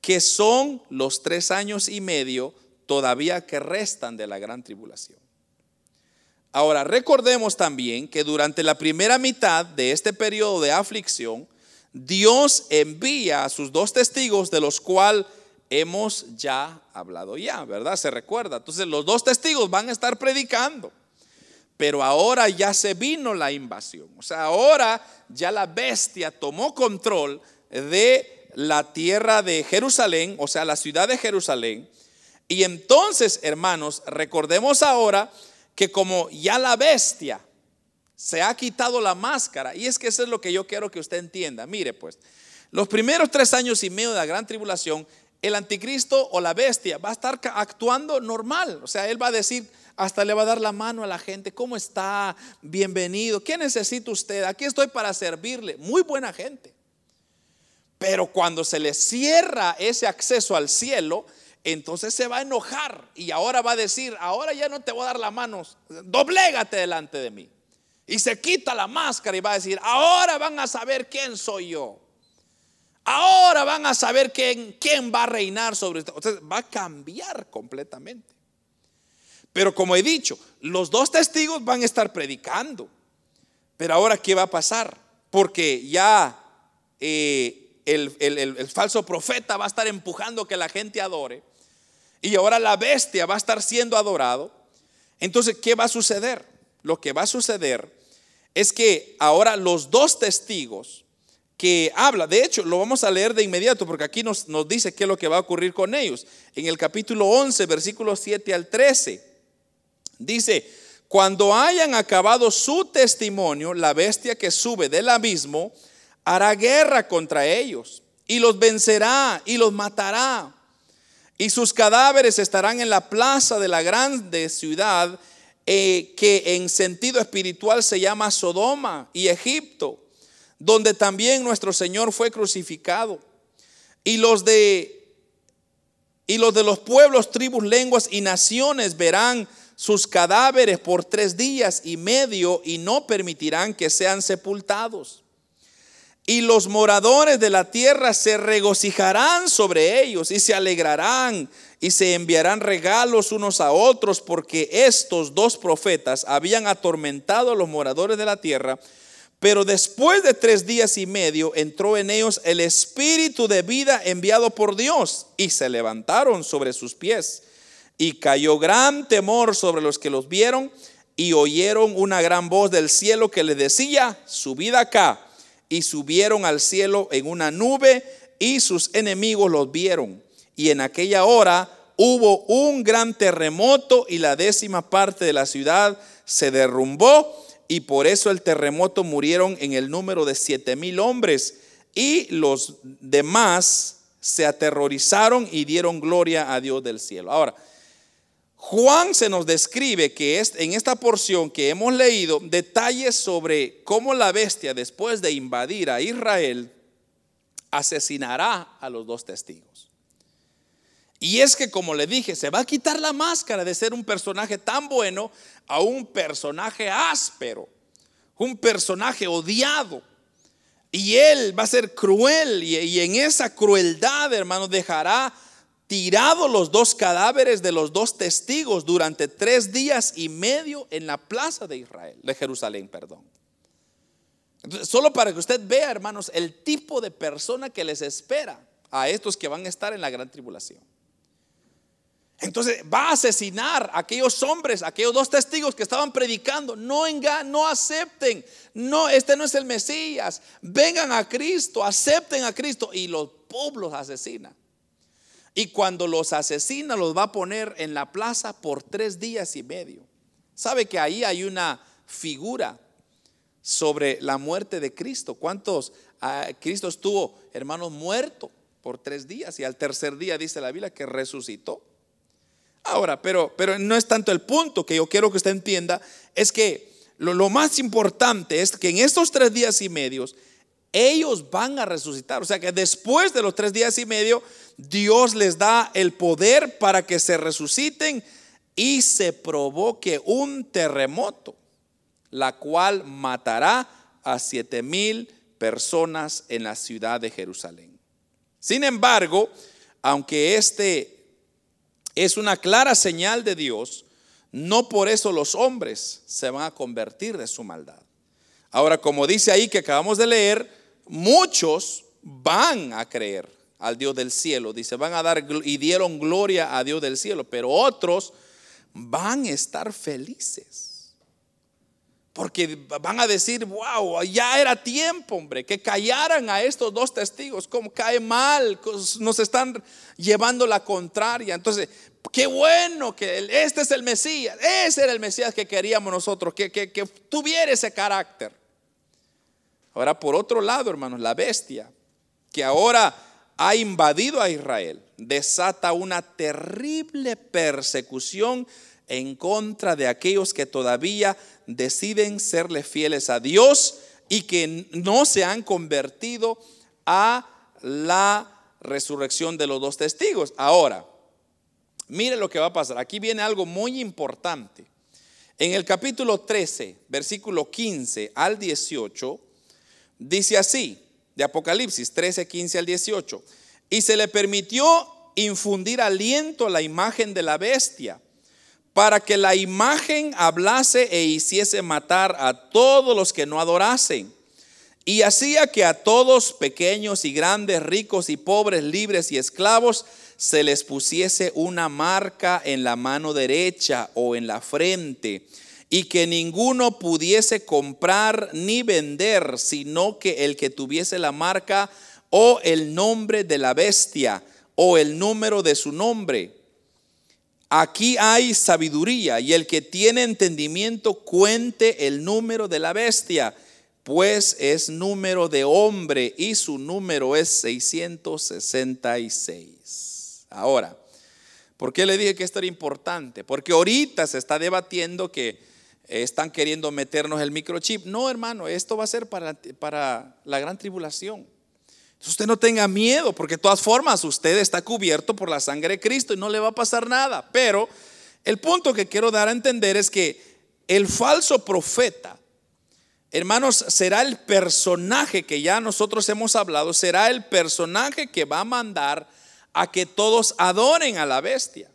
Speaker 1: que son los tres años y medio todavía que restan de la gran tribulación. Ahora, recordemos también que durante la primera mitad de este periodo de aflicción, Dios envía a sus dos testigos, de los cuales hemos ya hablado ya, ¿verdad? Se recuerda. Entonces los dos testigos van a estar predicando. Pero ahora ya se vino la invasión. O sea, ahora ya la bestia tomó control de la tierra de Jerusalén, o sea, la ciudad de Jerusalén. Y entonces, hermanos, recordemos ahora que como ya la bestia se ha quitado la máscara, y es que eso es lo que yo quiero que usted entienda. Mire, pues, los primeros tres años y medio de la gran tribulación, el anticristo o la bestia va a estar actuando normal. O sea, él va a decir, hasta le va a dar la mano a la gente, ¿cómo está? Bienvenido. ¿Qué necesita usted? Aquí estoy para servirle. Muy buena gente. Pero cuando se le cierra ese acceso al cielo, entonces se va a enojar y ahora va a decir, ahora ya no te voy a dar la mano, doblégate delante de mí. Y se quita la máscara y va a decir, ahora van a saber quién soy yo. Ahora van a saber quién, quién va a reinar sobre ustedes. va a cambiar completamente. Pero como he dicho, los dos testigos van a estar predicando. Pero ahora, ¿qué va a pasar? Porque ya eh, el, el falso profeta va a estar empujando que la gente adore. Y ahora la bestia va a estar siendo adorado. Entonces, ¿qué va a suceder? Lo que va a suceder es que ahora los dos testigos que habla, de hecho lo vamos a leer de inmediato porque aquí nos, nos dice qué es lo que va a ocurrir con ellos. En el capítulo 11, versículos 7 al 13, dice, cuando hayan acabado su testimonio, la bestia que sube del abismo hará guerra contra ellos y los vencerá y los matará. Y sus cadáveres estarán en la plaza de la grande ciudad eh, que en sentido espiritual se llama Sodoma y Egipto donde también nuestro Señor fue crucificado. Y los de y los de los pueblos, tribus, lenguas y naciones verán sus cadáveres por tres días y medio y no permitirán que sean sepultados. Y los moradores de la tierra se regocijarán sobre ellos y se alegrarán y se enviarán regalos unos a otros porque estos dos profetas habían atormentado a los moradores de la tierra. Pero después de tres días y medio entró en ellos el espíritu de vida enviado por Dios y se levantaron sobre sus pies. Y cayó gran temor sobre los que los vieron y oyeron una gran voz del cielo que les decía, subid acá y subieron al cielo en una nube y sus enemigos los vieron. Y en aquella hora hubo un gran terremoto y la décima parte de la ciudad se derrumbó y por eso el terremoto murieron en el número de siete mil hombres y los demás se aterrorizaron y dieron gloria a Dios del cielo. Ahora, Juan se nos describe que es, en esta porción que hemos leído detalles sobre cómo la bestia después de invadir a Israel asesinará a los dos testigos. Y es que como le dije, se va a quitar la máscara de ser un personaje tan bueno a un personaje áspero, un personaje odiado. Y él va a ser cruel y, y en esa crueldad, hermano, dejará tirado los dos cadáveres de los dos testigos durante tres días y medio en la plaza de Israel, de Jerusalén, perdón. solo para que usted vea, hermanos, el tipo de persona que les espera a estos que van a estar en la gran tribulación. Entonces va a asesinar a aquellos hombres, aquellos dos testigos que estaban predicando. No no acepten. No, este no es el Mesías. Vengan a Cristo, acepten a Cristo. Y los pueblos asesinan. Y cuando los asesina, los va a poner en la plaza por tres días y medio. ¿Sabe que ahí hay una figura sobre la muerte de Cristo? ¿Cuántos ah, Cristo estuvo, hermanos, muerto por tres días y al tercer día dice la Biblia que resucitó? Ahora, pero, pero no es tanto el punto que yo quiero que usted entienda, es que lo, lo más importante es que en estos tres días y medios ellos van a resucitar. O sea que después de los tres días y medio, Dios les da el poder para que se resuciten y se provoque un terremoto, la cual matará a siete mil personas en la ciudad de Jerusalén. Sin embargo, aunque este es una clara señal de Dios, no por eso los hombres se van a convertir de su maldad. Ahora, como dice ahí que acabamos de leer, muchos van a creer al Dios del cielo. Dice, van a dar y dieron gloria a Dios del cielo, pero otros van a estar felices. Porque van a decir, wow, ya era tiempo, hombre, que callaran a estos dos testigos, como cae mal, nos están llevando la contraria. Entonces, qué bueno que este es el Mesías, ese era el Mesías que queríamos nosotros, que, que tuviera ese carácter. Ahora, por otro lado, hermanos, la bestia que ahora ha invadido a Israel desata una terrible persecución en contra de aquellos que todavía deciden serle fieles a Dios y que no se han convertido a la resurrección de los dos testigos. Ahora, mire lo que va a pasar. Aquí viene algo muy importante. En el capítulo 13, versículo 15 al 18, Dice así, de Apocalipsis 13, 15 al 18. Y se le permitió infundir aliento a la imagen de la bestia, para que la imagen hablase e hiciese matar a todos los que no adorasen. Y hacía que a todos, pequeños y grandes, ricos y pobres, libres y esclavos, se les pusiese una marca en la mano derecha o en la frente y que ninguno pudiese comprar ni vender, sino que el que tuviese la marca o el nombre de la bestia o el número de su nombre. Aquí hay sabiduría y el que tiene entendimiento cuente el número de la bestia, pues es número de hombre y su número es 666. Ahora, ¿por qué le dije que esto era importante? Porque ahorita se está debatiendo que están queriendo meternos el microchip. No, hermano, esto va a ser para, para la gran tribulación. usted no tenga miedo, porque de todas formas usted está cubierto por la sangre de Cristo y no le va a pasar nada. Pero el punto que quiero dar a entender es que el falso profeta hermanos, será el personaje que ya nosotros hemos hablado, será el personaje que va a mandar a que todos adoren a la bestia.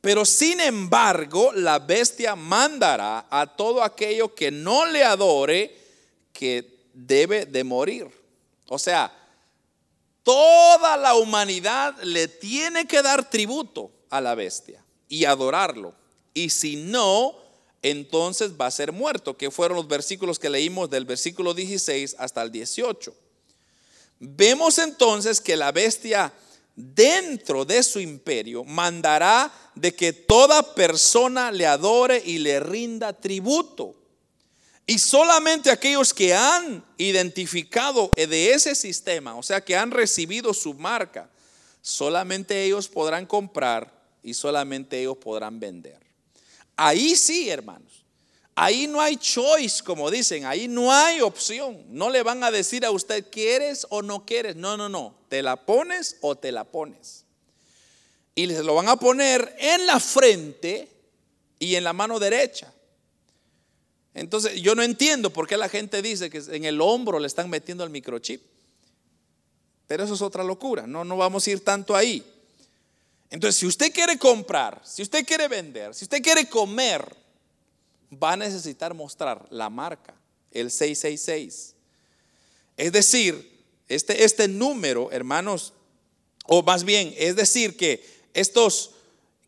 Speaker 1: Pero sin embargo, la bestia mandará a todo aquello que no le adore que debe de morir. O sea, toda la humanidad le tiene que dar tributo a la bestia y adorarlo. Y si no, entonces va a ser muerto, que fueron los versículos que leímos del versículo 16 hasta el 18. Vemos entonces que la bestia dentro de su imperio mandará de que toda persona le adore y le rinda tributo. Y solamente aquellos que han identificado de ese sistema, o sea, que han recibido su marca, solamente ellos podrán comprar y solamente ellos podrán vender. Ahí sí, hermanos. Ahí no hay choice, como dicen, ahí no hay opción. No le van a decir a usted, ¿quieres o no quieres? No, no, no. ¿Te la pones o te la pones? Y les lo van a poner en la frente y en la mano derecha. Entonces, yo no entiendo por qué la gente dice que en el hombro le están metiendo el microchip. Pero eso es otra locura. No, no vamos a ir tanto ahí. Entonces, si usted quiere comprar, si usted quiere vender, si usted quiere comer, va a necesitar mostrar la marca, el 666. Es decir, este, este número, hermanos, o más bien, es decir, que estos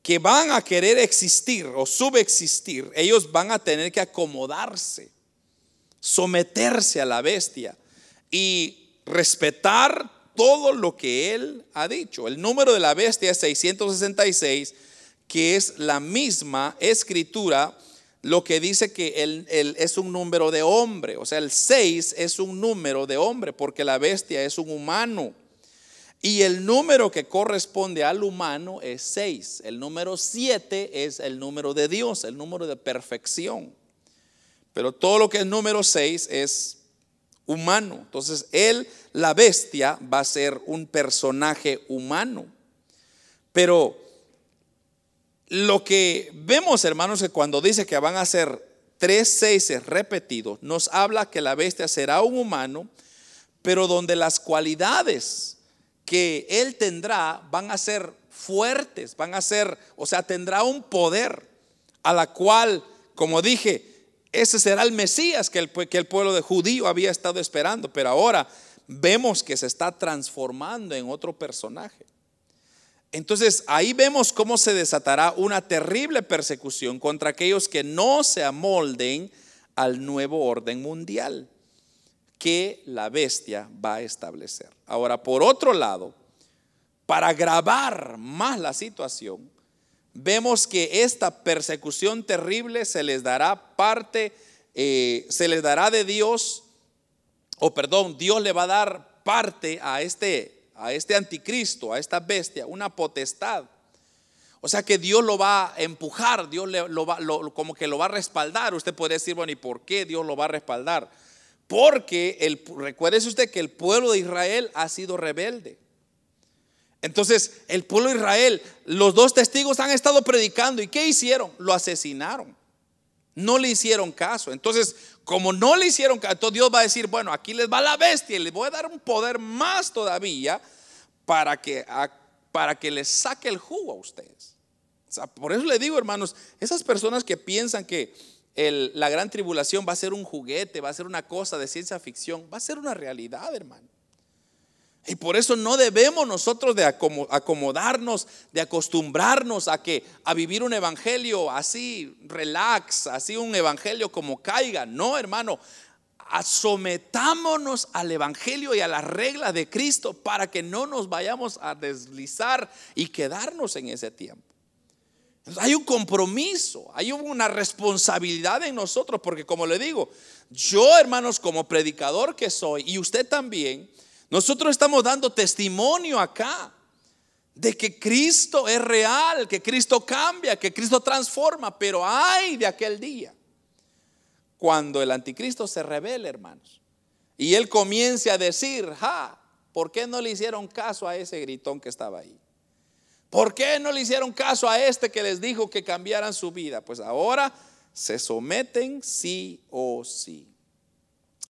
Speaker 1: que van a querer existir o subexistir, ellos van a tener que acomodarse, someterse a la bestia y respetar todo lo que él ha dicho. El número de la bestia es 666, que es la misma escritura, lo que dice que él, es un número de hombre. O sea, el 6 es un número de hombre, porque la bestia es un humano. Y el número que corresponde al humano es 6. El número 7 es el número de Dios, el número de perfección. Pero todo lo que es número 6 es humano. Entonces, él, la bestia, va a ser un personaje humano. Pero lo que vemos, hermanos, que cuando dice que van a ser tres seises repetidos, nos habla que la bestia será un humano, pero donde las cualidades que él tendrá van a ser fuertes, van a ser, o sea, tendrá un poder a la cual, como dije, ese será el Mesías que el, que el pueblo de judío había estado esperando, pero ahora vemos que se está transformando en otro personaje. Entonces ahí vemos cómo se desatará una terrible persecución contra aquellos que no se amolden al nuevo orden mundial que la bestia va a establecer. Ahora, por otro lado, para agravar más la situación, vemos que esta persecución terrible se les dará parte, eh, se les dará de Dios, o perdón, Dios le va a dar parte a este, a este anticristo, a esta bestia, una potestad. O sea que Dios lo va a empujar, Dios lo va, como que lo va a respaldar. Usted puede decir, bueno, ¿y por qué Dios lo va a respaldar? Porque el, recuérdese usted que el pueblo de Israel ha sido rebelde. Entonces, el pueblo de Israel, los dos testigos han estado predicando. ¿Y qué hicieron? Lo asesinaron. No le hicieron caso. Entonces, como no le hicieron caso, Dios va a decir, bueno, aquí les va la bestia y les voy a dar un poder más todavía para que, para que les saque el jugo a ustedes. por eso le digo, hermanos, esas personas que piensan que la gran tribulación va a ser un juguete, va a ser una cosa de ciencia ficción, va a ser una realidad, hermano. Y por eso no debemos nosotros de acomodarnos, de acostumbrarnos a que a vivir un evangelio así relax, así un evangelio como caiga. No, hermano, sometámonos al evangelio y a las reglas de Cristo para que no nos vayamos a deslizar y quedarnos en ese tiempo. Hay un compromiso, hay una responsabilidad en nosotros, porque como le digo, yo hermanos como predicador que soy, y usted también, nosotros estamos dando testimonio acá de que Cristo es real, que Cristo cambia, que Cristo transforma, pero hay de aquel día cuando el anticristo se revele, hermanos, y él comience a decir, ja, ¿por qué no le hicieron caso a ese gritón que estaba ahí? ¿Por qué no le hicieron caso a este que les dijo que cambiaran su vida? Pues ahora se someten sí o sí.